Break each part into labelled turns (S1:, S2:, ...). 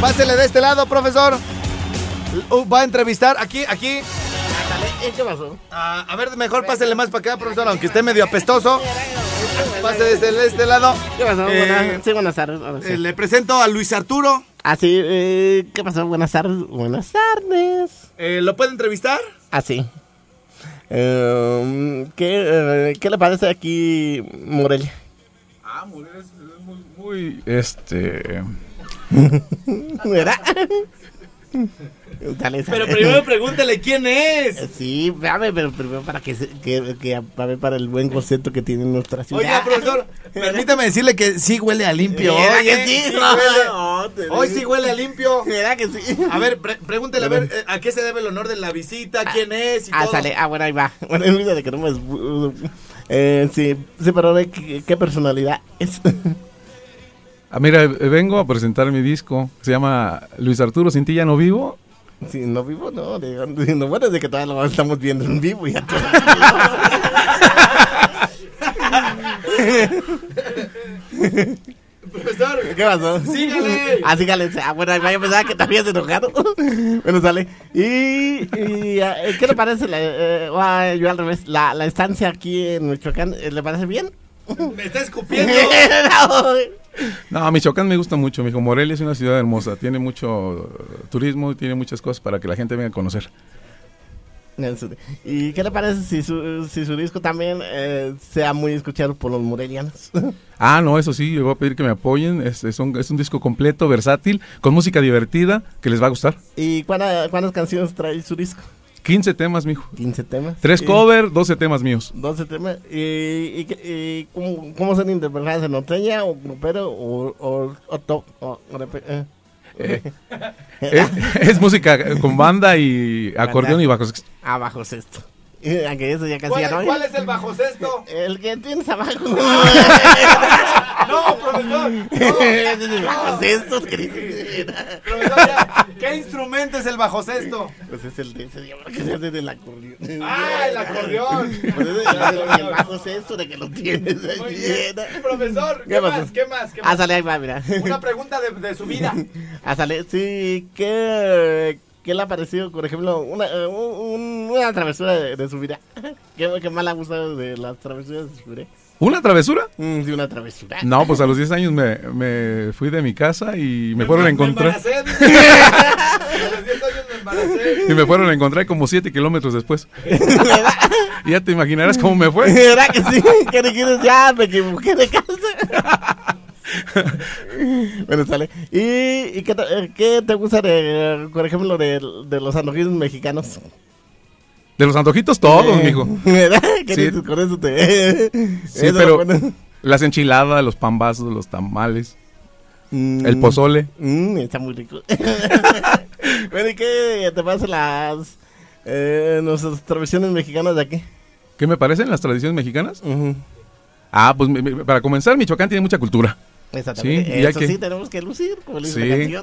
S1: Pásele de este lado, profesor. Uh, Va a entrevistar aquí, aquí.
S2: ¿Qué pasó?
S1: Ah, a ver, mejor pásele más para acá, profesor, aunque esté medio apestoso. Pase desde el- este lado.
S2: ¿Qué pasó?
S1: Eh,
S2: Buenas, sí, buenas tardes. ahora sí.
S1: Eh, le presento a Luis Arturo.
S2: Ah, sí, eh, ¿qué pasó? Buenas tardes. Buenas tardes.
S1: Eh, ¿Lo puede entrevistar?
S2: Ah, sí. Eh, ¿qué, eh, ¿Qué le parece aquí Morelia?
S3: Ah, Morelia es, es muy, muy, este...
S2: ¿Verdad?
S1: Pero primero pregúntele quién es.
S2: Sí, dame, pero primero para que, que, que a ver, para el buen concepto que tiene nuestra ciudad.
S1: Oiga, profesor, permítame decirle que sí huele a limpio.
S2: ¿Verdad
S1: hoy,
S2: que
S1: ¿eh?
S2: sí?
S1: Sí
S2: No,
S1: huele.
S2: no, te
S1: Hoy sí huele a limpio.
S2: ¿Verdad que sí?
S1: A ver, pre- pregúntele a ver eh, a qué se debe el honor de la visita, quién es y
S2: Ah,
S1: todo.
S2: sale. Ah, bueno, ahí va. Bueno, olvídate que no me... Eh, sí, sí, pero ¿de ¿qué, qué personalidad es?
S3: Ah, mira, eh, vengo a presentar mi disco. Se llama Luis Arturo Sin ti ya no vivo.
S2: Si no vivo, no. De, de- lo bueno es de que todavía lo estamos viendo en vivo. Ya todo.
S1: Profesor,
S2: ¿Qué pasó?
S1: sígale.
S2: Ah, sígale. Ah, bueno, yo pensaba que te habías enojado. bueno, sale. Y, y, eh, ¿qué le parece? La, eh, ah, yo al revés. La, la estancia aquí en Michoacán, eh, ¿le parece bien?
S1: Me está escupiendo.
S2: No.
S3: No, a Michoacán me gusta mucho. Mijo, Morelia es una ciudad hermosa. Tiene mucho eh, turismo y tiene muchas cosas para que la gente venga a conocer.
S2: ¿Y qué le parece si su, si su disco también eh, sea muy escuchado por los morelianos?
S3: Ah, no, eso sí, yo voy a pedir que me apoyen. Es, es un, es un disco completo, versátil, con música divertida, que les va a gustar.
S2: ¿Y cuánta- cuántas canciones trae su disco?
S3: 15 temas, mijo.
S2: 15 temas.
S3: Tres covers, 12 temas míos.
S2: 12 temas. ¿Y, y, y cómo, cómo son interpretadas? ¿En norteña o grupero o, o, o top? o- eh?
S3: Eh, es, es música con banda y acordeón y bajo sexto.
S2: Abajo sexto. Eso ya casi
S1: ¿Cuál,
S2: ya no hay.
S1: cuál es el bajo sexto?
S2: El que tienes abajo.
S1: No, profesor. No.
S2: Ese es el bajo sexto.
S1: Profesor, ya. ¿Qué instrumento es el bajo sexto?
S2: Pues es el de ese, creo que se hace del acordeón.
S1: Ah, el acordeón.
S2: Pues es el, el bajo sexto de que lo tienes ahí.
S1: Muy bien. Profesor, ¿qué, más? ¿Qué más? ¿Qué
S2: Ah,
S1: más?
S2: sale ahí va, mira.
S1: Una pregunta de, de su vida.
S2: Ah, sale, sí, ¿qué, qué le ha parecido, por ejemplo, una, eh, un- una travesura de, de su vida? ¿Qué, ¿Qué ha gustado de las travesuras de su vida?
S3: ¿Una travesura?
S2: Mm, sí, una travesura.
S3: No, pues a los 10 años me, me fui de mi casa y me fueron a encontrar.
S1: Me embaracé. A los 10 años me embaracé.
S3: Y me fueron a encontrar como 7 kilómetros después. y ya te imaginarás cómo me fue.
S2: ¿Verdad que sí? ¿Qué le quieres? Ya me equivoqué de casa. bueno, sale. ¿Y, y qué, te, eh, qué te gusta, de, por ejemplo, de, de los antojitos mexicanos?
S3: De los antojitos todos,
S2: Eh,
S3: mijo.
S2: ¿Verdad? ¿Qué
S3: Sí.
S2: dices con eso te...
S3: Sí,
S2: eso,
S3: pero
S2: bueno.
S3: las enchiladas, los pambazos, los tamales,
S2: Mm.
S3: el pozole.
S2: Mm, está muy rico. bueno, ¿y qué te pasa las eh, nuestras tradiciones mexicanas de aquí?
S3: ¿Qué me parecen las tradiciones mexicanas? Ah, pues para comenzar, Michoacán tiene mucha cultura.
S2: Exactamente.
S3: Sí, ya
S2: Eso
S3: que-
S2: sí, tenemos que lucir, como le
S3: Sí.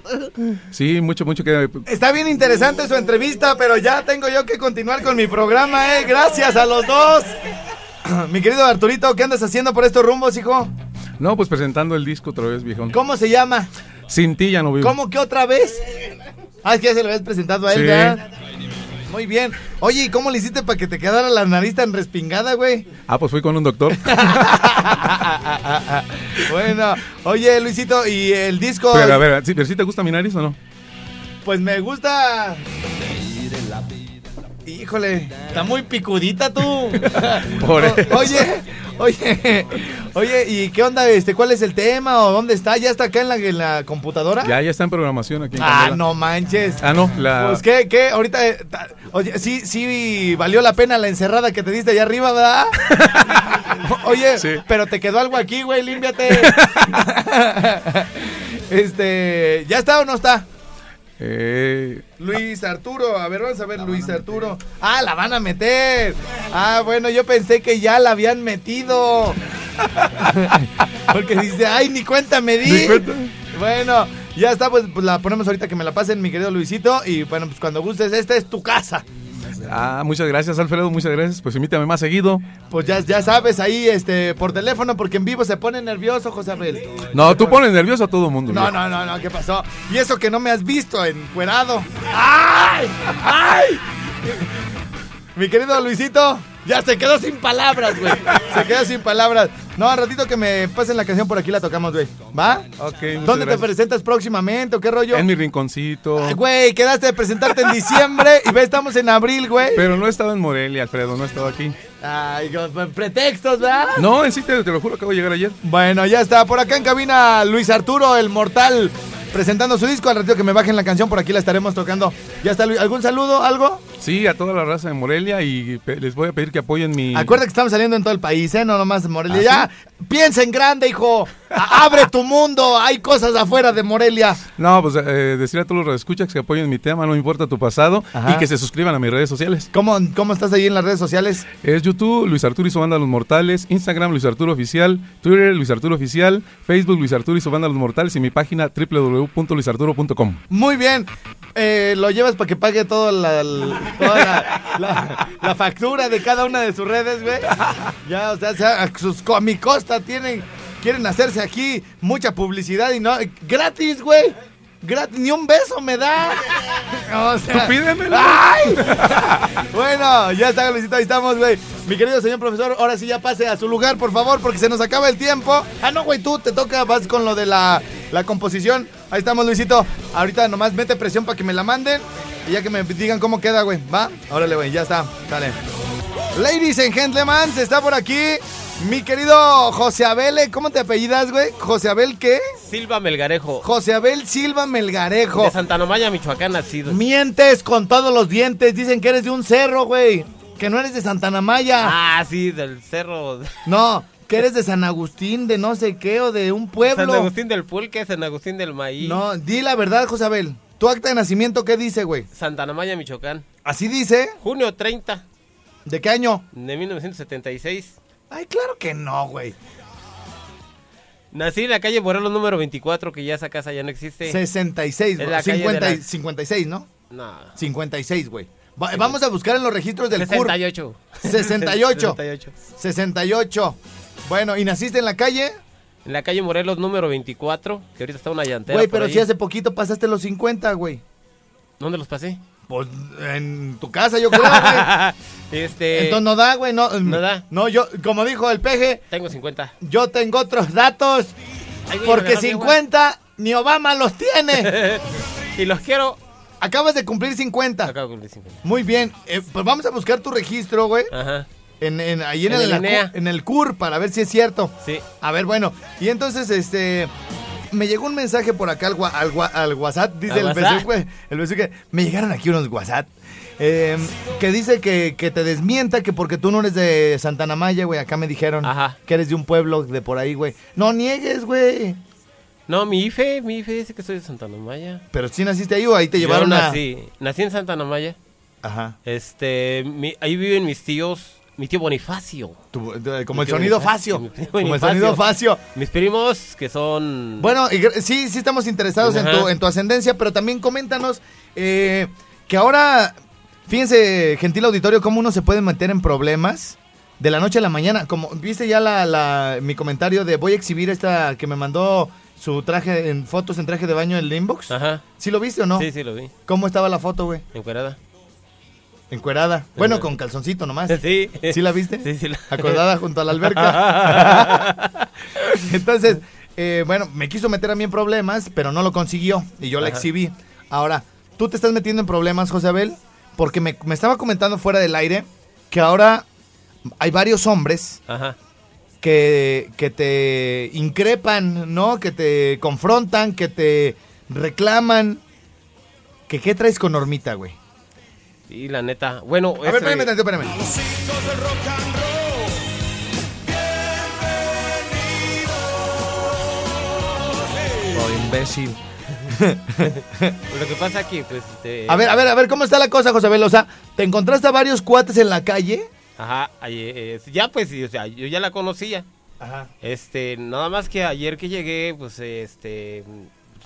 S3: Sí, mucho, mucho que...
S1: Está bien interesante su entrevista, pero ya tengo yo que continuar con mi programa, ¿eh? Gracias a los dos. Mi querido Arturito, ¿qué andas haciendo por estos rumbos, hijo?
S3: No, pues presentando el disco otra vez, viejón.
S1: ¿Cómo se llama?
S3: Sin ti ya no vivo.
S1: ¿Cómo que otra vez? Ah, es que ya se lo habías presentado a él,
S3: Sí.
S1: ¿verdad? Muy bien. Oye, ¿y cómo le hiciste para que te quedara la nariz tan respingada, güey?
S3: Ah, pues fui con un doctor.
S1: bueno, oye, Luisito, ¿y el disco?
S3: Pero a ver, ¿sí, pero ¿sí te gusta mi nariz o no?
S1: Pues me gusta. Híjole, está muy picudita tú.
S3: Por eso.
S1: Oye, oye, oye, ¿y qué onda? Este, ¿cuál es el tema o dónde está? ¿Ya está acá en la, en la computadora?
S3: Ya, ya está en programación aquí en
S1: ah,
S3: Candela.
S1: no manches.
S3: Ah, no, la...
S1: Pues qué, qué, ahorita, eh, ta- oye, sí, sí valió la pena la encerrada que te diste allá arriba, ¿verdad? oye,
S3: Sí.
S1: pero te quedó algo aquí, güey, límpiate. este, ¿ya está o no está?
S3: Eh,
S1: Luis Arturo, a ver, vamos a ver, Luis Arturo. Ah, la van a meter. Ah, bueno, yo pensé que ya la habían metido. Porque dice, ay, ni cuenta me di.
S3: Ni cuenta.
S1: Bueno, ya está, pues, pues, la ponemos ahorita que me la pasen, mi querido Luisito. Y bueno, pues cuando gustes, esta es tu casa.
S3: Ah, muchas gracias, Alfredo, muchas gracias. Pues invítame más seguido.
S1: Pues ya, ya sabes, ahí este por teléfono, porque en vivo se pone nervioso, José Abel.
S3: No, tú pones nervioso a todo mundo.
S1: No, no, no, no, ¿qué pasó? Y eso que no me has visto encuerado. ¡Ay! ¡Ay! Mi querido Luisito, ya se quedó sin palabras, güey. Se quedó sin palabras. No, al ratito que me pasen la canción por aquí la tocamos, güey. ¿Va?
S3: Ok,
S1: ¿Dónde te presentas próximamente o qué rollo?
S3: En mi rinconcito.
S1: Ay, Güey, quedaste de presentarte en diciembre y ve, estamos en abril, güey.
S3: Pero no he estado en Morelia, Alfredo, no he estado aquí.
S1: Ay, con pretextos, ¿verdad?
S3: No, en sí, te, te lo juro, acabo de llegar ayer.
S1: Bueno, ya está. Por acá en cabina Luis Arturo, el mortal, presentando su disco. Al ratito que me bajen la canción, por aquí la estaremos tocando. ¿Ya está Luis? ¿Algún saludo? ¿Algo?
S3: Sí, a toda la raza de Morelia y les voy a pedir que apoyen mi...
S1: Acuerda que estamos saliendo en todo el país, ¿eh? No nomás en Morelia.
S3: ¿Ah,
S1: ya, piensa en grande, hijo. Abre tu mundo. Hay cosas afuera de Morelia.
S3: No, pues eh, decir a todos los escuchas que apoyen mi tema, no importa tu pasado,
S1: Ajá.
S3: y que se suscriban a mis redes sociales.
S1: ¿Cómo, ¿Cómo estás ahí en las redes sociales?
S3: Es YouTube, Luis Arturo y su banda Los Mortales, Instagram, Luis Arturo Oficial, Twitter, Luis Arturo Oficial, Facebook, Luis Arturo y su banda Los Mortales y mi página www.luisarturo.com.
S1: Muy bien. Eh, lo llevas para que pague toda la, la- la, la- la factura de cada una de sus redes, güey. Ya, o sea, sus, a mi costa tienen, quieren hacerse aquí mucha publicidad y no, gratis, güey. Gratis, ni un beso me da. O sea,
S3: pídemelo.
S1: ¡Ay! bueno, ya está, Luisito, ahí estamos, güey. Mi querido señor profesor, ahora sí ya pase a su lugar, por favor, porque se nos acaba el tiempo. Ah, no, güey, tú te toca, vas con lo de la, la composición. Ahí estamos, Luisito. Ahorita nomás mete presión para que me la manden y ya que me digan cómo queda, güey. ¿Va? Órale, güey, ya está. Dale. Ladies and gentlemen, está por aquí mi querido José Abel. ¿eh? ¿Cómo te apellidas, güey? ¿José Abel qué?
S4: Silva Melgarejo.
S1: José Abel Silva Melgarejo.
S4: De Santa Nomaya, Michoacán, nacido.
S1: Mientes con todos los dientes. Dicen que eres de un cerro, güey. Que no eres de Santana Maya.
S4: Ah, sí, del cerro.
S1: No, que eres de San Agustín, de no sé qué, o de un pueblo.
S4: San Agustín del Pulque, San Agustín del Maíz.
S1: No, di la verdad, José Abel. ¿Tu acta de nacimiento qué dice, güey?
S4: Santa Nomaya, Michoacán.
S1: Así dice.
S4: Junio 30
S1: ¿De qué año?
S4: de 1976.
S1: Ay, claro que no, güey.
S4: Nací en la calle Morelos número 24, que ya esa casa ya no existe.
S1: 66,
S4: Es
S1: güey.
S4: la calle
S1: 50 y-
S4: de la-
S1: 56, ¿no?
S4: No.
S1: 56, güey. Va- Vamos a buscar en los registros del CUR.
S4: 68.
S1: 68.
S4: 68.
S1: 68. Bueno, ¿y naciste en la calle?
S4: En la calle Morelos número 24, que ahorita está una llantera.
S1: Güey, pero
S4: ahí.
S1: si hace poquito pasaste los 50, güey.
S4: ¿Dónde los pasé?
S1: Pues en tu casa, yo creo, güey.
S4: este.
S1: Entonces no da, güey, no.
S4: No da.
S1: No, yo, como dijo el peje,
S4: Tengo 50.
S1: yo tengo otros datos.
S4: Ay, güey,
S1: Porque
S4: me regaló mi
S1: 50 ni Obama los tiene.
S4: y los quiero.
S1: Acabas de cumplir 50.
S4: Acabo de cumplir 50.
S1: Muy bien. Eh, pues vamos a buscar tu registro, güey.
S4: Ajá.
S1: En, en- ahí en,
S4: En
S1: el,
S4: el INEA.
S1: en el CUR para ver si es cierto.
S4: Sí.
S1: A ver, bueno. Y entonces, este. Me llegó un mensaje por acá al, al al WhatsApp, dice
S4: ¿Al
S1: el güey. El beso que. Me llegaron aquí unos WhatsApp. eh, que dice que, que te desmienta que porque tú no eres de Santana Maya, güey. Acá me dijeron
S4: Ajá.
S1: que eres de un pueblo de por ahí, güey. No niegues, güey.
S4: No, mi IFE, mi IFE dice que soy de Santa Nomaya.
S1: Pero si naciste ahí o ahí te
S4: Yo
S1: llevaron a.
S4: nací, nací en Santa Nomaya.
S1: Ajá.
S4: Este, mi- ahí viven mis tíos, mi tío Bonifacio.
S1: Tu- de- como el sonido
S4: Bonifacio,
S1: facio. Como el sonido facio.
S4: Mis primos, que son...
S1: Bueno, y sí, sí estamos interesados en tu, en tu ascendencia, pero también coméntanos eh, que ahora, fíjense, gentil auditorio, cómo uno se puede meter en problemas de la noche a la mañana. Como viste ya la, la- mi comentario de voy a exhibir esta que me mandó su traje en fotos en traje de baño en el inbox.
S4: Ajá.
S1: ¿Sí lo viste o no?
S4: Sí, sí, lo vi.
S1: ¿Cómo estaba la foto, güey?
S4: Encuerada.
S1: Encuerada. Bueno, con calzoncito nomás.
S4: Sí.
S1: ¿Sí la viste?
S4: Sí, sí. la-
S1: Acordada junto a la alberca. Entonces, eh, bueno, me quiso meter a mí en problemas, pero no lo consiguió y yo la exhibí. Ahora, tú te estás metiendo en problemas, José Abel, porque me, me estaba comentando fuera del aire que ahora hay varios hombres
S4: Ajá.
S1: que, que te increpan, ¿no? Que te confrontan, que te reclaman. Que qué traes con Normita, güey.
S4: Sí, la neta. Bueno,
S1: A ver,
S4: ese-
S1: espérame, tantito, espérame.
S3: Oh, imbécil.
S4: lo que pasa que, pues, este,
S1: A ver, a ver, a ver, ¿cómo está la cosa, José Abel? O sea, ¿te encontraste a varios cuates en la calle?
S4: Ajá, ayer, eh, ya pues, sí, o sea, yo ya la conocía.
S1: Ajá.
S4: Este, nada más que ayer que llegué, pues, este,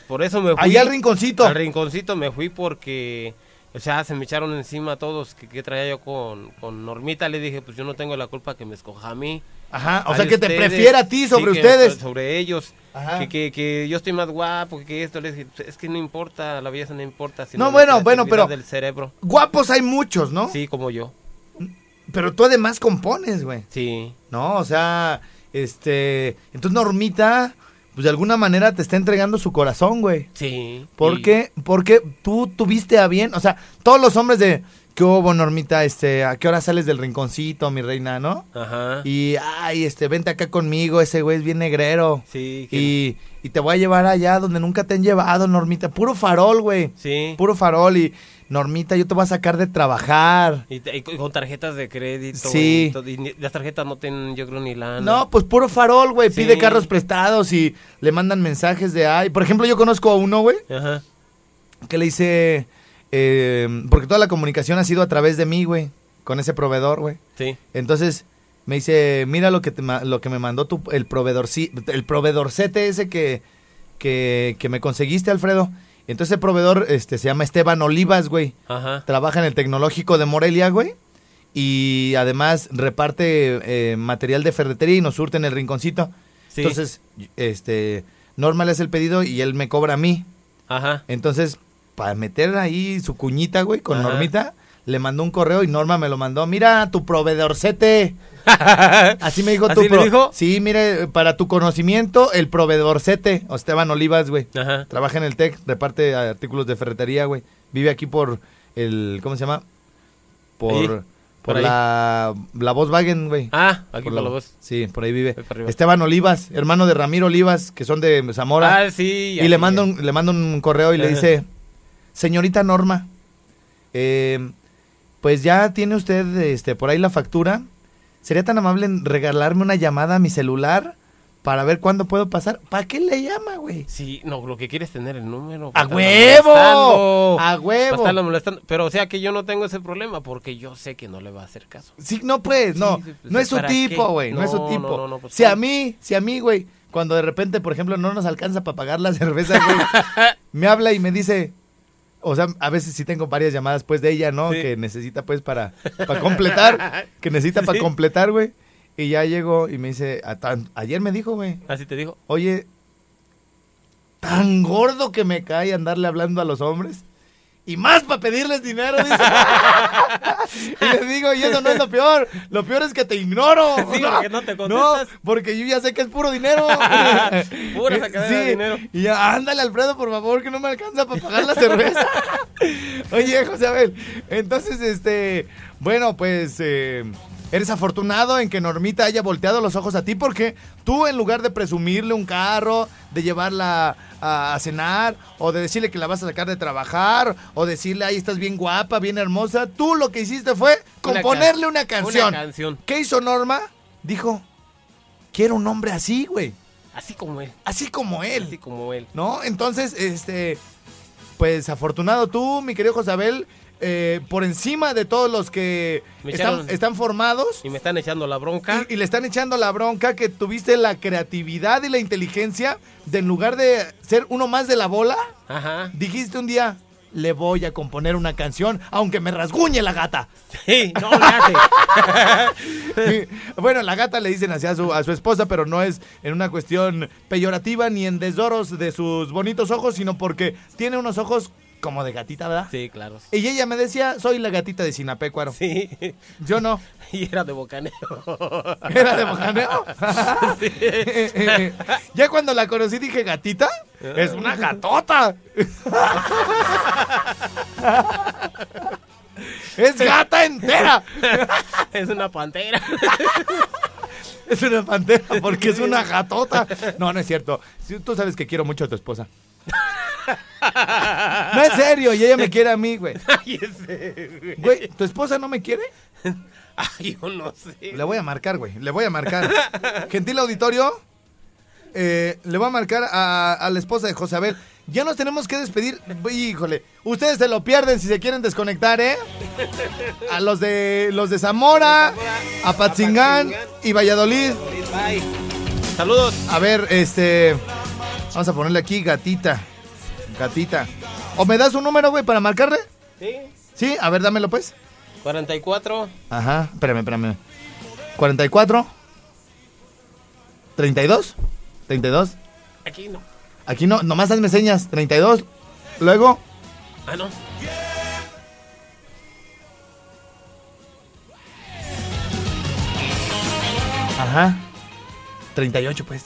S4: por eso me fui.
S1: Allá al rinconcito.
S4: Al rinconcito me fui porque, o sea, se me echaron encima todos que, que traía yo con, con Normita. Le dije, pues yo no tengo la culpa que me escoja a mí.
S1: Ajá, o sea, que te prefiera a ti sobre
S4: sí, que-
S1: ustedes.
S4: sobre ellos.
S1: Ajá.
S4: Que, que, que yo estoy más guapo, que esto. Le dije, "Pues, es que no importa, la belleza no importa. Sino
S1: No, bueno, bueno, pero-
S4: del cerebro.
S1: Guapos hay muchos, ¿no?
S4: Sí, como yo.
S1: Pero tú además compones, güey.
S4: Sí.
S1: No, o sea, este... Entonces Normita, pues de alguna manera te está entregando su corazón, güey.
S4: Sí.
S1: ¿Por
S4: y-
S1: qué? Porque tú tuviste a bien, o sea, todos los hombres de... ¿Qué hubo, Normita? Este, ¿a qué hora sales del rinconcito, mi reina, no?
S4: Ajá.
S1: Y, ay, este, vente acá conmigo, ese güey es bien negrero.
S4: sí. que-
S1: Y, y te voy a llevar allá donde nunca te han llevado, Normita. Puro farol, güey.
S4: Sí.
S1: Puro farol. Y, Normita, yo te voy a sacar de trabajar.
S4: Y, te- y con tarjetas de crédito.
S1: Sí.
S4: Y, las tarjetas no tienen, yo creo, ni lana.
S1: No, pues puro farol, güey.
S4: Sí.
S1: Pide carros prestados y le mandan mensajes de, ay. Por ejemplo, yo conozco a uno, güey,
S4: Ajá.
S1: que le dice, eh, porque toda la comunicación ha sido a través de mí, güey, con ese proveedor, güey.
S4: Sí.
S1: Entonces me dice, mira lo que te lo que me mandó tu, el proveedor, el proveedorcete ese que, que, que me conseguiste, Alfredo. Entonces el proveedor este, se llama Esteban Olivas, güey.
S4: Ajá.
S1: Trabaja en el tecnológico de Morelia, güey. Y además reparte eh, material de ferretería y nos surte en el rinconcito.
S4: Sí.
S1: Entonces, este, Norma le hace el pedido y él me cobra a mí.
S4: Ajá.
S1: Entonces, para meter ahí su cuñita, güey, con
S4: Ajá.
S1: Normita, le mandó un correo y Norma me lo mandó. Mira, tu proveedorcete. Así me dijo
S4: ¿Así
S1: tu pro-
S4: dijo?
S1: Sí, mire, para tu conocimiento, el proveedorcete, Esteban Olivas, güey. Trabaja en el TEC, reparte artículos de ferretería, güey. Vive aquí por el, ¿cómo se llama? Por,
S4: Ahí,
S1: por, la, la Volkswagen, güey.
S4: Ah, aquí
S1: Por
S4: por la voz.
S1: Sí, por ahí vive. Esteban Olivas, hermano de Ramiro Olivas, que son de Zamora.
S4: Ah, sí.
S1: y le mando, un, le mando un correo y le dice, señorita Norma, eh, pues ya tiene usted este, por ahí la factura. ¿Sería tan amable en regalarme una llamada a mi celular para ver cuándo puedo pasar? ¿Para qué le llama, güey?
S4: Sí, no, lo que quiere es tener el número.
S1: ¡A huevo! ¡A huevo!
S4: molestando. Pero, o sea, que yo no tengo ese problema porque yo sé que no le va a hacer caso.
S1: Sí, no pues, no.
S4: Sí, pues,
S1: no es su
S4: ¿para
S1: tipo,
S4: qué?
S1: güey. No, es su
S4: No,
S1: tipo.
S4: no, no, no, pues,
S1: si a mí, si a mí, güey, cuando de repente, por ejemplo, no nos alcanza para pagar la cerveza, güey, me habla y me dice, o sea, a veces sí tengo varias llamadas pues de ella, ¿no?
S4: Sí.
S1: Que necesita pues para, para completar, que necesita para
S4: Sí.
S1: completar, güey. Y ya llego y me dice, "A tan- ayer me dijo, güey,
S4: Así te digo.
S1: oye, tan gordo que me cae andarle hablando a los hombres. Y más para pedirles dinero, dice. y le digo, y eso no es lo peor. Lo peor es que te ignoro.
S4: Sí, porque no te
S1: No,
S4: contestas.
S1: porque yo ya sé que es puro dinero.
S4: Pura sacadera de dinero.
S1: Y ya, ándale, Alfredo, por favor, que no me alcanza para pagar la cerveza. Oye, José Abel, entonces, este, bueno, pues, eh, eres afortunado en que Normita haya volteado los ojos a ti porque tú, en lugar de presumirle un carro, de llevarla a, a cenar, o de decirle que la vas a sacar de trabajar, o decirle, ahí estás bien guapa, bien hermosa, tú lo que hiciste fue
S4: Una
S1: componerle
S4: can-
S1: una canción.
S4: Una canción.
S1: ¿Qué hizo Norma? Dijo, quiero un hombre así, güey.
S4: Así como él.
S1: Así como él.
S4: Así como él.
S1: ¿No? Entonces, este, pues afortunado tú, mi querido Josabel, eh, por encima de todos los que están, están formados
S4: Y me están echando la bronca.
S1: y, y le están echando la bronca que tuviste la creatividad y la inteligencia de en lugar de ser uno más de la bola,
S4: Ajá.
S1: dijiste un día, le voy a componer una canción, aunque me rasguñe la gata.
S4: Sí, no le hace.
S1: bueno, la gata le dicen así a su, a su esposa, pero no es en una cuestión peyorativa ni en desdoros de sus bonitos ojos, sino porque tiene unos ojos como de gatita, ¿verdad?
S4: Sí, claro.
S1: Y ella me decía, soy la gatita de Sinapecuaro.
S4: Sí.
S1: Yo no.
S4: Y era de bocaneo.
S1: ¿Era de bocaneo? ya cuando la conocí dije, ¿gatita? Es una gatota. es gata entera.
S4: es una pantera.
S1: Es una pantera porque es una gatota. No, no es cierto. Sí, Tú sabes que quiero mucho a tu esposa. No es serio, y ella me quiere a mí, güey.
S4: Ay, ese, güey.
S1: Güey, ¿tu esposa no me quiere?
S4: Ay, yo no sé.
S1: Le voy a marcar, güey. Le voy a marcar. Gentil auditorio, eh, le voy a marcar a, a la esposa de José Abel. Ya nos tenemos que despedir. Híjole, ustedes se lo pierden si se quieren desconectar, ¿eh? A los de los de Zamora, a Patzingán y Valladolid.
S4: Bye. Saludos.
S1: A ver, este. Vamos a ponerle aquí gatita. Gatita. ¿O me das un número, güey, para marcarle?
S4: Sí.
S1: Sí, a ver, dámelo pues.
S4: 44.
S1: Ajá, espérame, espérame. 44. 32. 32.
S4: Aquí no.
S1: Aquí no, nomás hazme señas. 32. Luego.
S4: Ah, no.
S1: Ajá. 38, pues.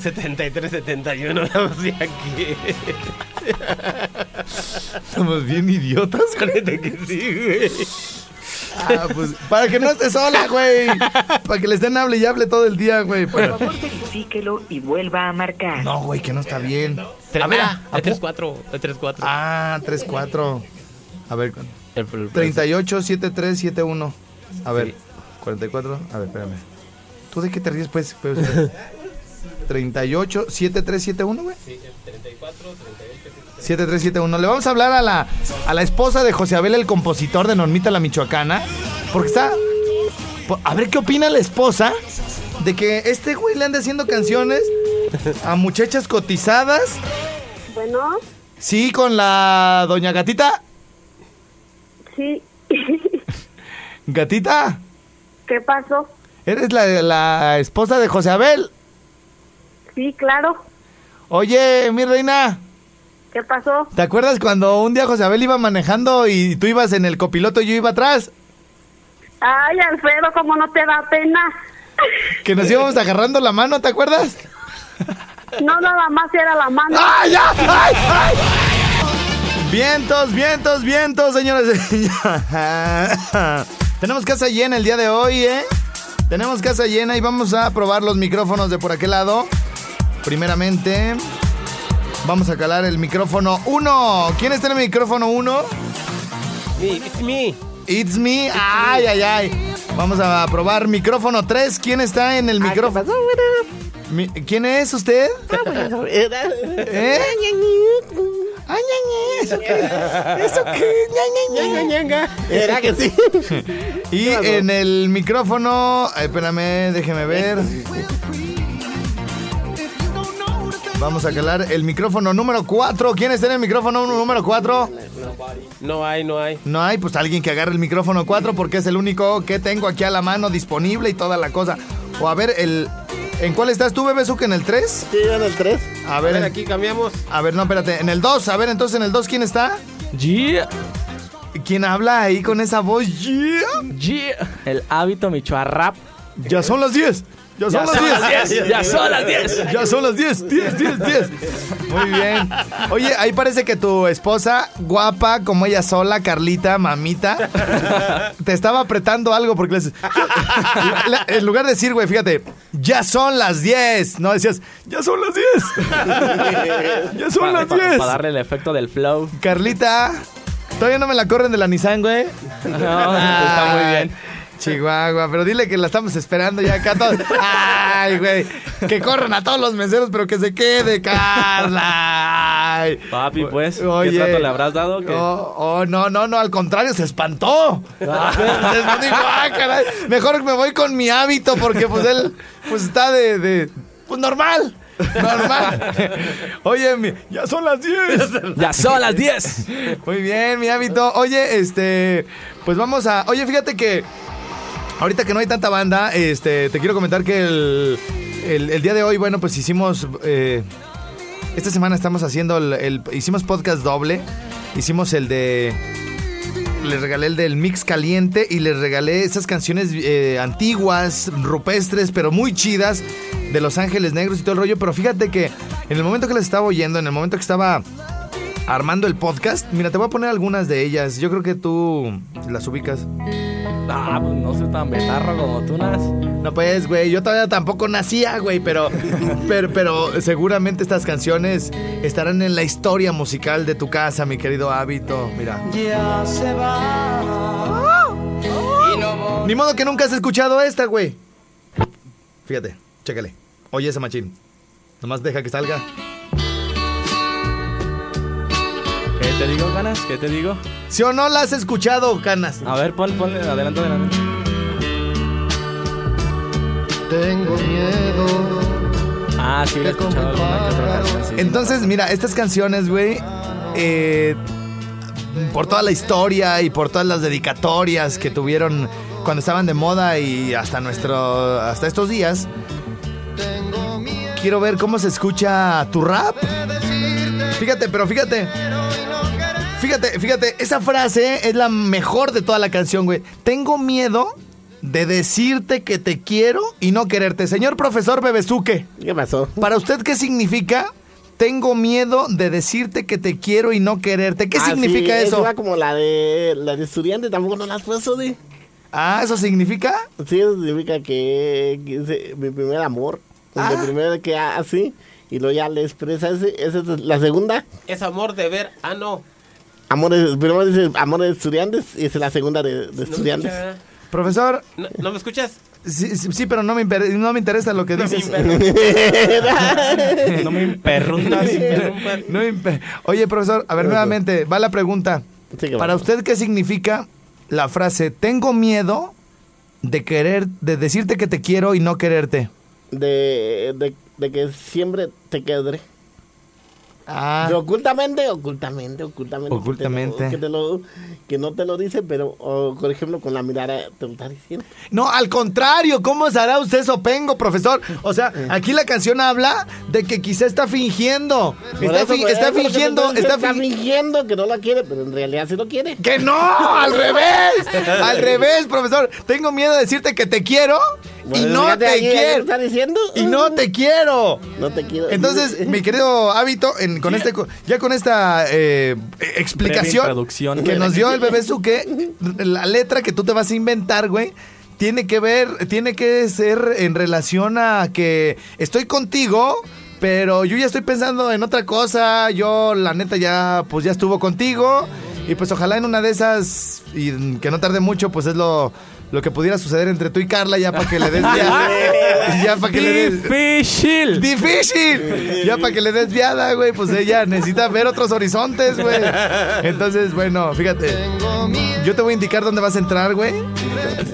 S4: 73, 71. Vamos de aquí.
S1: Estamos bien idiotas,
S4: Neta que sí, güey.
S1: Ah, pues, para que no esté sola, güey. Para que le estén hable y hable todo el día, güey.
S5: Por favor, verifíquelo y vuelva a marcar.
S1: No, güey, que no está bien. A
S4: A
S1: ver, ¿a
S4: de 3, 4. De 3, 4.
S1: Ah, 3, 4. A ver, 38, 7, 3, 7, 1. A ver, 44. A ver, espérame. ¿Tú de qué te ríes, pues? Pues, 38, 7, 3, 7, 1, güey. 7371. Le vamos a hablar a la, a la esposa de José Abel, el compositor de Normita la Michoacana. Porque está. A ver qué opina la esposa de que este güey le anda haciendo canciones a muchachas cotizadas.
S6: Bueno,
S1: Sí, con la doña Gatita.
S6: sí.
S1: Gatita,
S6: ¿Qué pasó?
S1: Eres la, la esposa de José Abel.
S6: Sí, claro.
S1: Oye, mi reina,
S6: ¿Qué pasó?
S1: ¿te acuerdas cuando un día José Abel iba manejando y tú ibas en el copiloto y yo iba atrás?
S6: Ay, Alfredo, ¿cómo no te da pena?
S1: Que nos íbamos agarrando la mano, ¿te acuerdas?
S6: No, nada más era la mano.
S1: ¡Ay, ya! ¡Ay, ay! Vientos, vientos, vientos, señores. Tenemos casa llena el día de hoy, ¿eh? Tenemos casa llena y vamos a probar los micrófonos de por aquel lado. Primeramente, vamos a calar el micrófono 1. ¿Quién está en el micrófono 1?
S4: Me, it's me.
S1: It's me. Ay, ay, ay. Vamos a probar micrófono 3. ¿Quién está en el micrófono? Mi- ¿Quién es usted? ¿Eh? Ay, ña, ña, ¿Eso qué? ¿Eso qué? Ña, ña, ña.
S2: ¿Era que sí?
S1: Y en el micrófono, ay, espérame, déjeme ver. Vamos a calar el micrófono número 4. ¿Quién está en el micrófono número 4?
S4: No hay, no hay.
S1: No hay, pues alguien que agarre el micrófono 4 porque es el único que tengo aquí a la mano disponible y toda la cosa. O a ver, el ¿en cuál estás tú, Bebesuke? ¿En el 3?
S2: Sí, en el 3.
S1: A
S4: A
S1: ver,
S4: ver,
S1: en-
S4: aquí cambiamos.
S1: a ver, no, espérate. En el 2, a ver, entonces en el 2, ¿quién está?
S7: Yeah,
S1: ¿Quién habla ahí con esa voz? Yeah.
S7: yeah. El hábito Michoa Rap.
S1: Ya son las 10. Ya son las 10.
S7: Ya son las 10.
S1: Ya son las 10, 10, 10, 10. Muy bien. Oye, ahí parece que tu esposa, guapa como ella sola, Carlita, mamita, te estaba apretando algo porque le dices- en lugar de decir, güey, fíjate, ya son las 10. No decías, ya son las 10. Ya son las 10.
S7: Para darle el efecto del flow.
S1: Carlita, todavía no me la corren de la Nissan, güey.
S7: No, está muy bien.
S1: Chihuahua, pero dile que la estamos esperando ya acá todos. Ay, güey. Que corran a todos los meseros, pero que se quede, Carla. Ay.
S7: Papi, pues,
S1: Oye.
S7: ¿qué trato le habrás dado? Que-
S1: Oh, oh, no, no, no, al contrario, se espantó. Se espantó, dijo, "Ah, caray, mejor me voy con mi hábito porque pues él pues está de, de pues normal. Normal. Oye, ya son las 10.
S7: Ya son las 10.
S1: Muy bien, mi hábito. Oye, este, pues vamos a. Oye, fíjate que ahorita que no hay tanta banda, este, te quiero comentar que el, el- día de hoy, bueno, pues hicimos. eh, esta semana estamos haciendo el, hicimos podcast doble. Hicimos el de les regalé el del mix caliente y les regalé esas canciones eh, antiguas, rupestres, pero muy chidas de Los Ángeles Negros y todo el rollo. Pero fíjate que en el momento que las estaba oyendo, en el momento que estaba armando el podcast, mira, te voy a poner algunas de ellas. Yo creo que tú las ubicas.
S7: Ah, pues no soy tan betarro como tú, Nas.
S1: No, pues, güey, yo todavía tampoco nacía, güey, pero, pero, pero seguramente estas canciones estarán en la historia musical de tu casa, mi querido hábito. Mira.
S8: Ya se va. Y no
S1: Ni modo que nunca has escuchado esta, güey. Fíjate, chécale. Oye ese machín. Nomás deja que salga.
S7: Te digo, Canas? ¿Qué te digo?
S1: ¿Sí o no la has escuchado, Canas?
S7: A ver, ponle, ponle, adelante, adelante.
S8: Tengo miedo.
S7: Ah, sí, lo he escuchado alguna que otra canción, sí.
S1: Entonces, mira, estas canciones, güey, eh, por toda la historia y por todas las dedicatorias que tuvieron cuando estaban de moda y hasta nuestro, hasta estos días, quiero ver cómo se escucha tu rap. Fíjate, pero fíjate. Fíjate, fíjate, esa frase es la mejor de toda la canción, güey. Tengo miedo de decirte que te quiero y no quererte. Señor profesor Bebezuque.
S2: ¿Qué pasó?
S1: ¿Para usted qué significa? Tengo miedo de decirte que te quiero y no quererte. ¿Qué
S2: Ah,
S1: significa
S2: sí,
S1: eso?
S2: Era como la de la de estudiante, tampoco no la has puesto, de.
S1: Ah, ¿eso significa?
S2: Sí, eso significa que, que es mi primer amor.
S1: Ah.
S2: El primero que así. Y luego ya le expresa ese. Esa es la segunda.
S4: Es amor de ver. Ah, no.
S2: Amores, primero dice amor de estudiantes y es la segunda de,
S4: ¿No
S2: estudiantes.
S1: Profesor,
S4: ¿No, no me escuchas?
S1: sí, sí, sí, pero no me, imper- no me interesa lo que dices.
S7: No me imperrundas.
S1: No me impe- Oye, profesor, a ver, nuevamente, va la pregunta.
S2: Sí, ¿qué
S1: Para usted, ¿qué significa la frase tengo miedo de querer, de decirte que te quiero y no quererte?
S2: de, de, de que siempre te quedaré.
S1: Ah,
S2: ocultamente, ocultamente, ocultamente.
S1: Ocultamente.
S2: Que, te lo, que, te lo- que no te lo dice, pero, o, por ejemplo, con la mirada te lo está diciendo.
S1: No, al contrario, ¿cómo se hará usted sopengo, profesor? O sea, aquí la canción habla de que quizá está fingiendo.
S2: Por
S1: Está,
S2: eso,
S1: fi-
S2: por
S1: está fingiendo, está,
S2: está
S1: fin-
S2: fingiendo que no la quiere, pero en realidad sí lo quiere.
S1: ¡Que no! ¡Al revés! ¡Al revés, profesor! Tengo miedo de decirte que te quiero y no te quiero.
S2: está diciendo?
S1: Y no te quiero.
S2: No te quiero.
S1: Entonces, mi querido hábito, en- con este, ya con esta eh, eh, explicación
S7: introducción.
S1: que nos dio el bebé Suque, la letra que tú te vas a inventar, güey, tiene que ver, tiene que ser en relación a que estoy contigo, pero yo ya estoy pensando en otra cosa. Yo, la neta, ya, pues ya estuvo contigo. Y pues ojalá en una de esas, y que no tarde mucho, pues es lo, lo que pudiera suceder entre tú y Carla, ya para que le des viada. ya para que le des.
S7: Difícil.
S1: ¡Difícil! Ya para que le des viada, güey, pues ella necesita ver otros horizontes, güey. Entonces, bueno, fíjate. Yo te voy a indicar dónde vas a entrar, güey.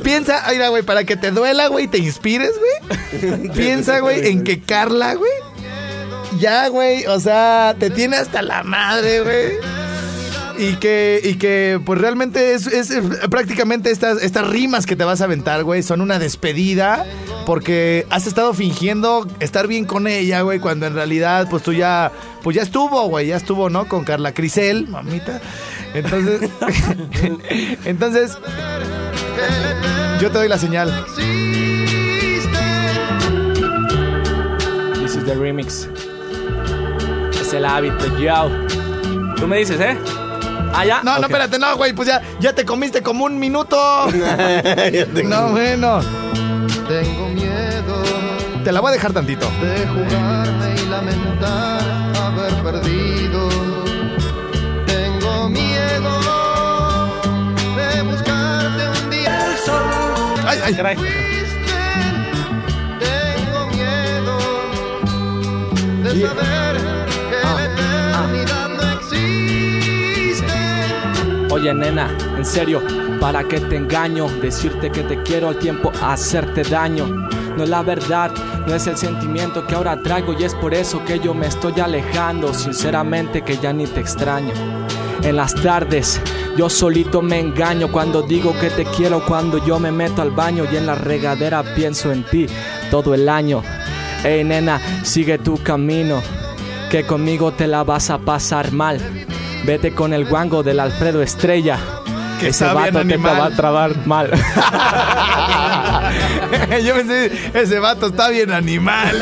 S1: Piensa, mira, güey, para que te duela, güey, te inspires, güey. Piensa, güey, en que Carla, güey. Ya, güey, o sea, te tiene hasta la madre, güey. Y que, y que pues realmente es, es, prácticamente estas, estas rimas que te vas a aventar, güey, son una despedida porque has estado fingiendo estar bien con ella, güey, cuando en realidad pues tú ya, pues ya estuvo, güey, ya estuvo, ¿no? Con Carla Crisel, mamita. Entonces, entonces, yo te doy la señal.
S7: This is the remix. Es el hábito, yo. Tú me dices, ¿eh? Ah, ya.
S1: No, no,
S7: Ok.
S1: espérate, no, güey, pues ya, ya te comiste como un minuto. No, bueno.
S8: Tengo miedo
S1: Te la voy a dejar tantito.
S8: de jugarme y lamentar haber perdido. Tengo miedo de buscarte un día el sol.
S1: Ay, ay.
S7: Caray.
S8: Tengo miedo de saber
S7: Oye, nena, en serio, ¿para qué te engaño? Decirte que te quiero al tiempo hacerte daño. No es la verdad, no es el sentimiento que ahora traigo y es por eso que yo me estoy alejando. Sinceramente que ya ni te extraño. En las tardes yo solito me engaño cuando digo que te quiero, cuando yo me meto al baño y en la regadera pienso en ti todo el año. Ey nena, sigue tu camino. que conmigo te la vas a pasar mal. Vete con el guango del Alfredo Estrella.
S1: Que
S7: Ese vato te va a trabar mal.
S1: Yo pensé, ese vato está bien animal.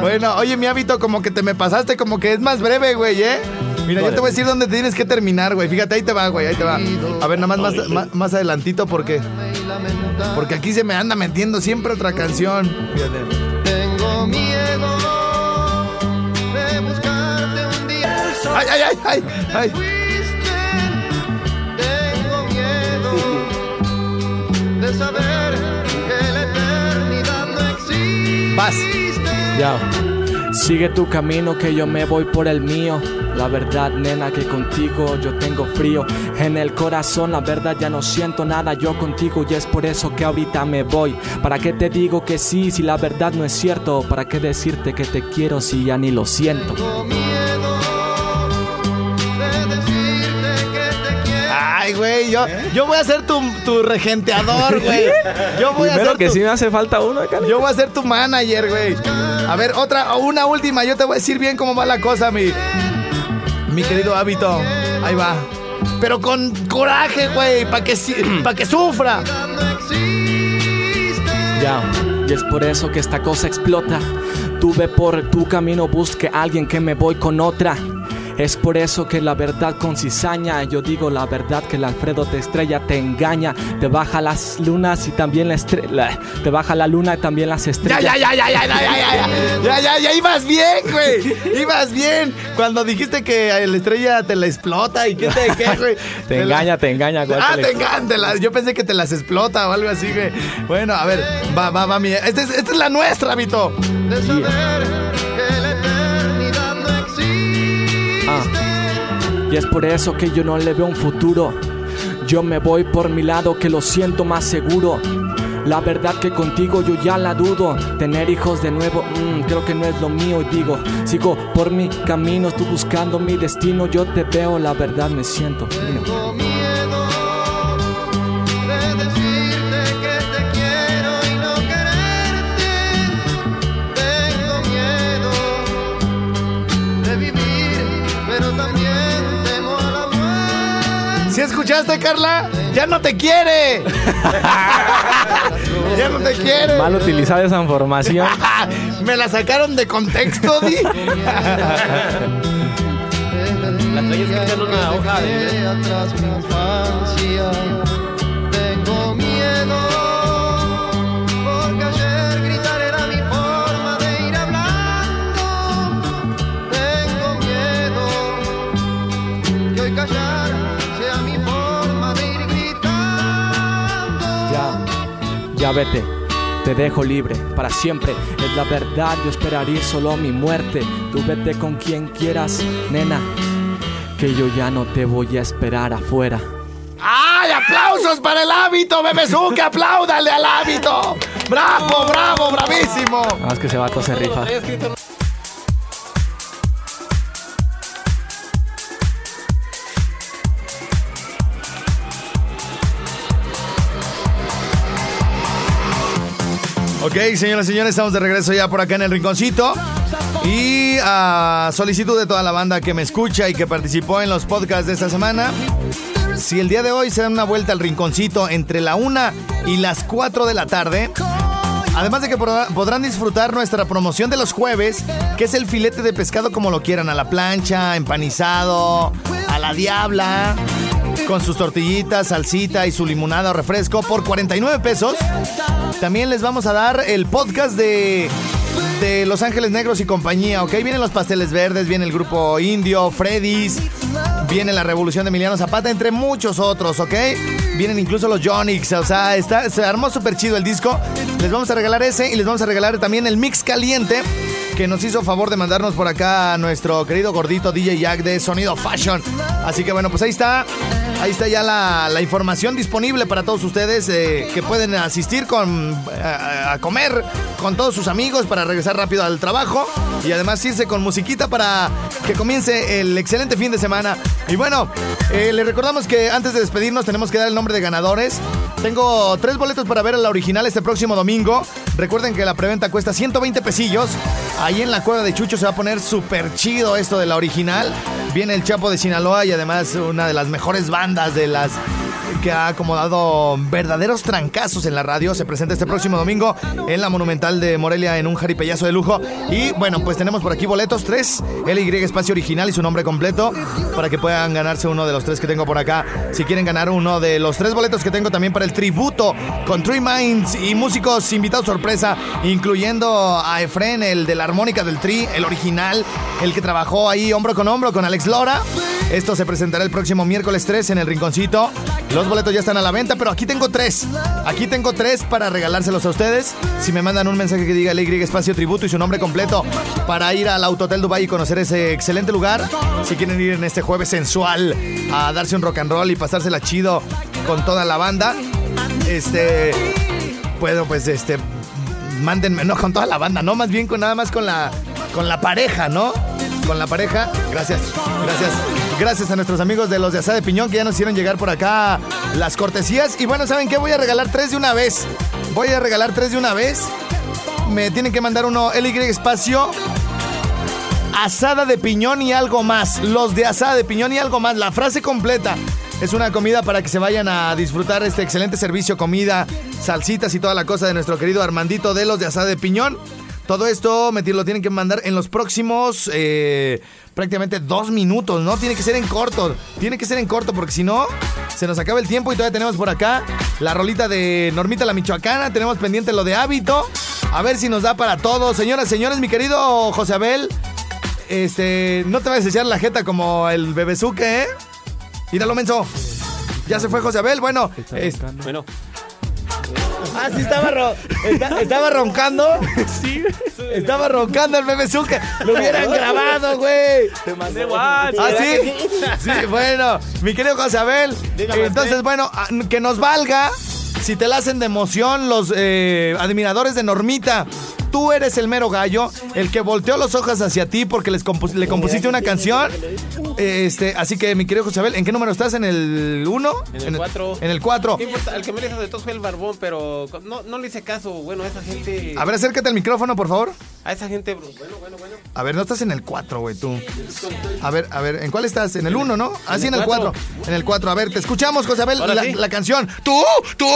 S1: bueno, oye, mi hábito como que te me pasaste, como que es más breve, güey, ¿eh? Mira, yo te voy a decir dónde tienes que terminar, güey. Fíjate, ahí te va, güey, ahí te va. A ver, nada más, más, más, más adelantito porque... Porque aquí se me anda metiendo siempre otra canción.
S8: Tengo miedo
S1: Ay, ay, ay, ay, ay.
S8: Tengo.
S7: Ya. Sigue tu camino que yo me voy por el mío. La verdad, nena, que contigo yo tengo frío en el corazón. La verdad, ya no siento nada yo contigo y es por eso que ahorita me voy. ¿Para qué te digo que sí si la verdad no es cierto? ¿Para qué decirte que te quiero si ya ni lo siento?
S1: Güey, yo, yo voy a ser tu, tu regenteador, güey. Yo voy a ser
S7: que
S1: tu,
S7: sí me hace falta uno, Cali.
S1: Yo voy a ser tu manager, güey. A ver, otra, una última. Yo te voy a decir bien cómo va la cosa, mi, mi querido hábito. Ahí va. Pero con coraje, güey, para que, si- pa' que sufra.
S7: Ya, y es por eso que esta cosa explota. Tuve por tu camino, busque a alguien que me voy con otra. Es por eso que la verdad con cizaña, yo digo la verdad que el Alfredo te estrella, te engaña, te baja las lunas y también la estrella, te baja la luna y también las
S1: Ya,
S7: estrellas.
S1: ya, ya, ya, ya, ya, ya, ya, ya, ya, ya, ibas bien, güey. Ibas bien. Cuando dijiste que la estrella te la explota y que te, qué, güey.
S7: Te engaña, te engaña.
S1: Ah, te encanta. Yo pensé que te las explota o algo así, güey. Bueno, a ver, va, va, va, mi. Esta es, esta es la nuestra, Vito.
S8: De saber
S7: y es por eso que yo no le veo un futuro. Yo me voy por mi lado que lo siento más seguro. La verdad que contigo yo ya la dudo. Tener hijos de nuevo, mm, creo que no es lo mío. Y digo, sigo por mi camino, estoy buscando mi destino. Yo te veo, la verdad me siento.
S1: Escuchaste, Carla? ¡Ya no te quiere! ¡Ya no te quiere!
S7: Mal utilizada esa información.
S1: Me la sacaron de contexto, Di.
S4: La una hoja de-
S7: ya vete. Te dejo libre para siempre. Es la verdad, yo esperaría solo mi muerte. Tú vete con quien quieras, nena. Que yo ya no te voy a esperar afuera.
S1: ¡Ay, aplausos para el hábito, Bebezuque! ¡Apláudale al hábito! ¡Bravo, bravo, bravísimo!
S7: Más que ese vato se rifa.
S1: Ok, señoras y señores, estamos de regreso ya por acá en el rinconcito. Y a solicitud de toda la banda que me escucha y que participó en los podcasts de esta semana. Si el día de hoy se dan una vuelta al rinconcito entre la 1 y las 4 de la tarde, además de que podrá- podrán disfrutar nuestra promoción de los jueves, que es el filete de pescado como lo quieran, a la plancha, empanizado, a la diabla, con sus tortillitas, salsita y su limonada o refresco por 49 pesos. También les vamos a dar el podcast de, de Los Ángeles Negros y compañía, ¿ok? Vienen los pasteles verdes, viene el grupo Indio, Freddy's, viene la Revolución de Emiliano Zapata, entre muchos otros, ¿ok? Vienen incluso los Jonix, o sea, está, se armó súper chido el disco. Les vamos a regalar ese y les vamos a regalar también el mix caliente que nos hizo favor de mandarnos por acá a nuestro querido gordito DJ Jack de Sonido Fashion. Así que bueno, pues ahí está. Ahí está ya la, información disponible para todos ustedes eh, que pueden asistir con, a, a comer con todos sus amigos para regresar rápido al trabajo y además irse con musiquita para que comience el excelente fin de semana. Y bueno, eh, les recordamos que antes de despedirnos tenemos que dar el nombre de ganadores. Tengo tres boletos para ver a la original este próximo domingo. Recuerden que la preventa cuesta 120 pesillos. Ahí en la cueva de Chucho se va a poner súper chido esto de la original. Viene el Chapo de Sinaloa y además una de las mejores bandas de las ha acomodado verdaderos trancazos en la radio. Se presenta este próximo domingo en la Monumental de Morelia en un jaripellazo de lujo. Y bueno, pues tenemos por aquí boletos, tres, LY Espacio Original y su nombre completo, para que puedan ganarse uno de los tres que tengo por acá. Si quieren ganar uno de los tres boletos que tengo también para el tributo con Three Minds y músicos invitados sorpresa, incluyendo a Efren, el de la armónica del Tri, el original, el que trabajó ahí hombro con hombro con Alex Lora. Esto se presentará el próximo miércoles 3 en el Rinconcito. Los boletos ya están a la venta, pero aquí tengo tres. Aquí tengo tres para regalárselos a ustedes. Si me mandan un mensaje que diga LY Espacio Tributo y su nombre completo para ir al Autotel Dubai y conocer ese excelente lugar. Si quieren ir en este jueves sensual a darse un rock and roll y pasársela chido con toda la banda, este. Bueno, pues este. Mándenme, no con toda la banda, no, más bien con nada más con la, con la pareja, ¿no? Con la pareja. Gracias, gracias. Gracias a nuestros amigos de los de Asada de Piñón que ya nos hicieron llegar por acá las cortesías. Y bueno, ¿saben qué? Voy a regalar tres de una vez. Voy a regalar tres de una vez. Me tienen que mandar uno LY espacio. Asada de piñón y algo más. Los de asada de piñón y algo más. La frase completa. Es una comida para que se vayan a disfrutar este excelente servicio, comida, salsitas y toda la cosa de nuestro querido Armandito de los de asada de piñón. Todo esto me lo tienen que mandar en los próximos eh, prácticamente dos minutos, ¿no? Tiene que ser en corto. Tiene que ser en corto porque si no, se nos acaba el tiempo y todavía tenemos por acá la rolita de Normita la Michoacana. Tenemos pendiente lo de hábito. A ver si nos da para todo. Señoras, señores, mi querido José Abel. Este, no te vayas a echar la jeta como el bebezuque, ¿eh? Míralo, menso. Ya se fue José Abel. Bueno, es-
S4: Bueno,
S1: Ah, sí, estaba, ro- esta- estaba roncando. Sí, estaba roncando el bebezuque. Lo hubieran grabado, güey.
S7: Te mandé WhatsApp.
S1: ¿Ah, sí? Sí, bueno. Mi querido José Abel. Entonces, bueno, ah, que nos valga si te la hacen de emoción los eh, admiradores de Normita. Tú eres el mero gallo, el que volteó los ojos hacia ti porque les compus- le compusiste una canción. Este, así que, mi querido José Abel, ¿en qué número estás? ¿En el 1?
S4: en el 4.
S1: En el 4.
S4: ¿Qué importa? El que me le hizo de todos fue el barbón, pero no, no le hice caso. Bueno, a esa gente.
S1: A ver, acércate al micrófono, por favor.
S4: A esa gente. Bueno, bueno, bueno.
S1: A ver, no estás en el 4, güey, tú. A ver, a ver, ¿en cuál estás? En el 1, ¿no? Así en
S4: el
S1: el 4.
S4: cuatro.
S1: En el 4. A ver, te escuchamos, José Abel,
S4: Ahora
S1: la,
S4: sí.
S1: la canción. ¡Tú! ¡Tú!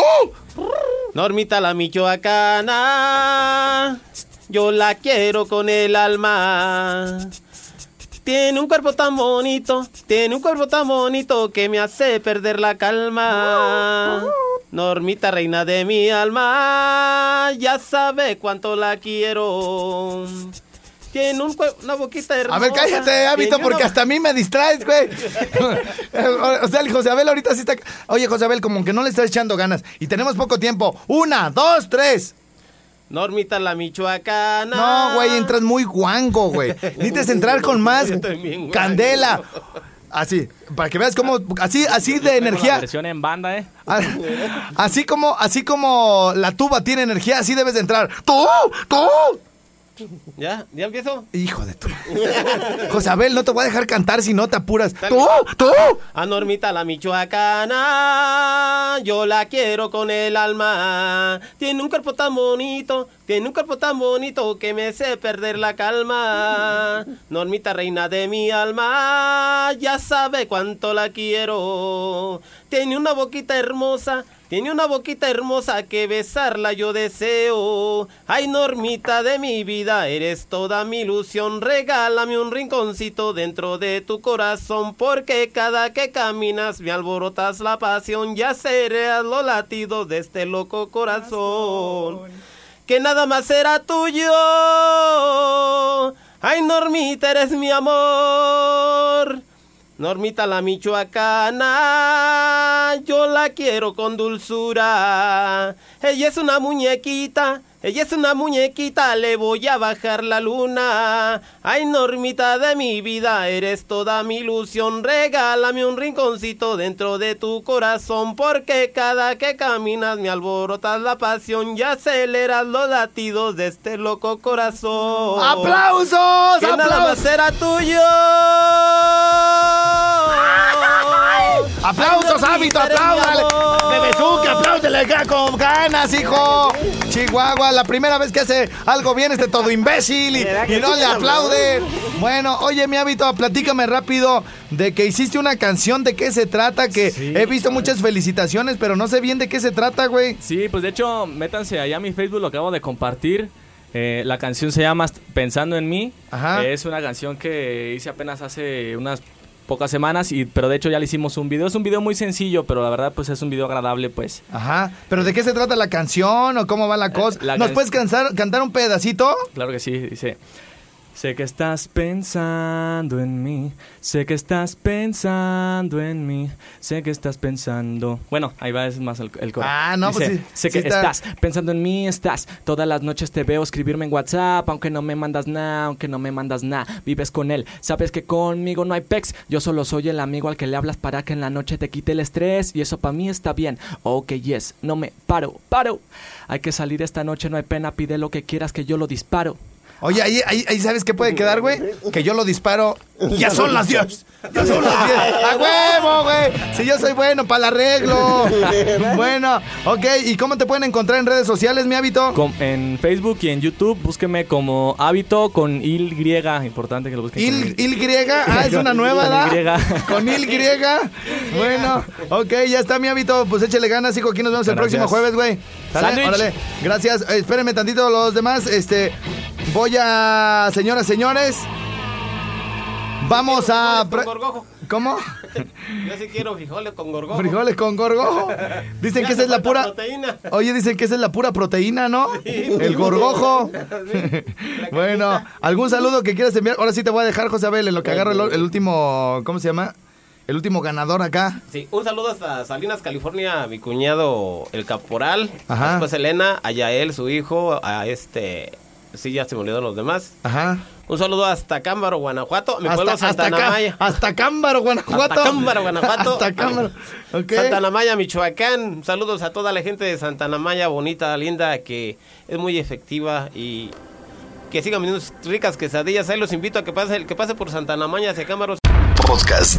S4: Normita la michoacana, yo la quiero con el alma. Tiene un cuerpo tan bonito, tiene un cuerpo tan bonito que me hace perder la calma. Normita, reina de mi alma, ya sabe cuánto la quiero. Tiene un una boquita hermosa.
S1: A ver, cállate, hábito, porque
S4: una-
S1: hasta a mí me distraes, güey. o sea, el José Abel ahorita sí está. Oye, José Abel, como que no le estás echando ganas. Y tenemos poco tiempo. Una, dos, tres.
S4: Normita la michoacana.
S1: No, güey, entras muy guango, güey. Necesitas entrar con más candela. Así, para que veas cómo. Así, así de
S7: La
S1: energía.
S7: versión en banda, ¿eh?
S1: Ah, Así como, así como la tuba tiene energía, así debes de entrar. ¡Tú! ¡Tú!
S4: ¿Ya? ¿Ya empiezo?
S1: Hijo de tu. José Abel, no te voy a dejar cantar si no te apuras. ¡Tú! ¡Tú!
S4: A Normita la michoacana, yo la quiero con el alma. Tiene un cuerpo tan bonito, tiene un cuerpo tan bonito que me hace perder la calma. Normita, reina de mi alma, ya sabe cuánto la quiero. Tiene una boquita hermosa. Tiene una boquita hermosa que besarla yo deseo. Ay, Normita de mi vida, eres toda mi ilusión. Regálame un rinconcito dentro de tu corazón, porque cada que caminas me alborotas la pasión. Ya serás los latidos de este loco corazón. Que nada más será tuyo. Ay, Normita, eres mi amor. Normita la michoacana, yo la quiero con dulzura. Ella es una muñequita, ella es una muñequita, le voy a bajar la luna. Ay, Normita de mi vida, eres toda mi ilusión. Regálame un rinconcito dentro de tu corazón, porque cada que caminas me alborotas la pasión y aceleras los latidos de este loco corazón.
S1: ¡Aplausos!
S4: Que nada
S1: ¡Aplausos!
S4: más será tuyo.
S1: ¡Aplausos, hábito! ¡Apláudale! ¡Bebezuque, apláudele acá con ganas, hijo! Chihuahua, la primera vez que hace algo bien este todo imbécil y,
S2: ¿Verdad que
S1: y no le
S2: mi
S1: aplaude. Bueno, oye, mi hábito, platícame rápido de que hiciste una canción, ¿de qué se trata? Que
S7: Sí,
S1: he visto muchas felicitaciones, pero no sé bien de qué se trata, güey.
S7: Sí, pues de hecho, métanse allá a mi Facebook, lo acabo de compartir. Eh, la canción se llama Pensando en mí.
S1: Ajá.
S7: Es una canción que hice apenas hace unas pocas semanas, y, pero de hecho ya le hicimos un video. Es un video muy sencillo, pero la verdad pues es un video agradable, pues.
S1: Ajá, pero ¿de qué se trata la canción o cómo va la cosa?
S7: la
S1: ¿Nos puedes cansar- cantar un pedacito?
S7: Claro que sí, dice. Sé que estás pensando en mí, sé que estás pensando en mí, sé que estás pensando. Bueno, ahí va, es más el, el coro.
S1: Ah, no, pues
S7: Dice,
S1: sí,
S7: Sé
S1: sí
S7: que
S1: está.
S7: estás pensando en mí, estás. Todas las noches te veo escribirme en WhatsApp, aunque no me mandas nada, aunque no me mandas nada. Vives con él, sabes que conmigo no hay pex. Yo solo soy el amigo al que le hablas para que en la noche te quite el estrés, y eso para mí está bien. Ok, yes, no me paro, paro. Hay que salir esta noche, no hay pena, pide lo que quieras que yo lo disparo.
S1: Oye, ahí, ahí, ahí ¿sabes qué puede quedar, güey? Que yo lo disparo. Ya son las 10. Ya son las 10. ¡A huevo, güey! Si yo soy bueno para el arreglo. Bueno, ok. ¿Y cómo te pueden encontrar en redes sociales, mi hábito?
S7: Com- en Facebook y en YouTube, búsqueme como Hábito con Y, importante que lo busquen. con
S1: Il, Il griega. Ah, es una nueva,
S7: Con
S1: ¿verdad? Con Il griega. Bueno, ok, ya está mi hábito. Pues échale ganas, hijo. Aquí nos vemos el próximo jueves, güey. ¿Sale?
S7: Sándwich.
S1: Órale. Gracias. Eh, espérenme tantito los demás. Este, voy a, señoras, señores. Vamos a...
S4: Con gorgojo.
S1: ¿Cómo?
S4: Yo sí quiero frijoles con gorgojo.
S1: Frijoles con gorgojo. Dicen que esa es la pura.
S4: proteína.
S1: Oye, dicen que esa es la pura proteína, ¿no? El gorgojo. bueno, ¿algún saludo que quieras enviar? Ahora sí te voy a dejar, José Abel, en lo que agarro el, el último. ¿Cómo se llama? El último ganador acá.
S4: Sí, un saludo hasta Salinas, California, a mi cuñado el caporal,
S1: Ajá.
S4: después Elena, a Yael, su hijo, a este, sí, ya se me olvidaron los demás.
S1: Ajá.
S4: Un saludo hasta Cámbaro, Guanajuato, mi
S1: Hasta,
S4: pueblo
S1: hasta,
S4: Santa
S1: acá,
S4: Namaya.
S1: hasta Cámbaro, Guanajuato.
S4: Hasta Cámbaro, Guanajuato.
S1: hasta Cámbaro. Ok.
S4: Santa Namaya, Michoacán. Saludos a toda la gente de Santa Namaya, bonita, linda, que es muy efectiva y que sigan vendiendo sus ricas quesadillas. Ahí los invito a que pase, que pase por Santa Namaya hacia Cámara.
S9: Podcast.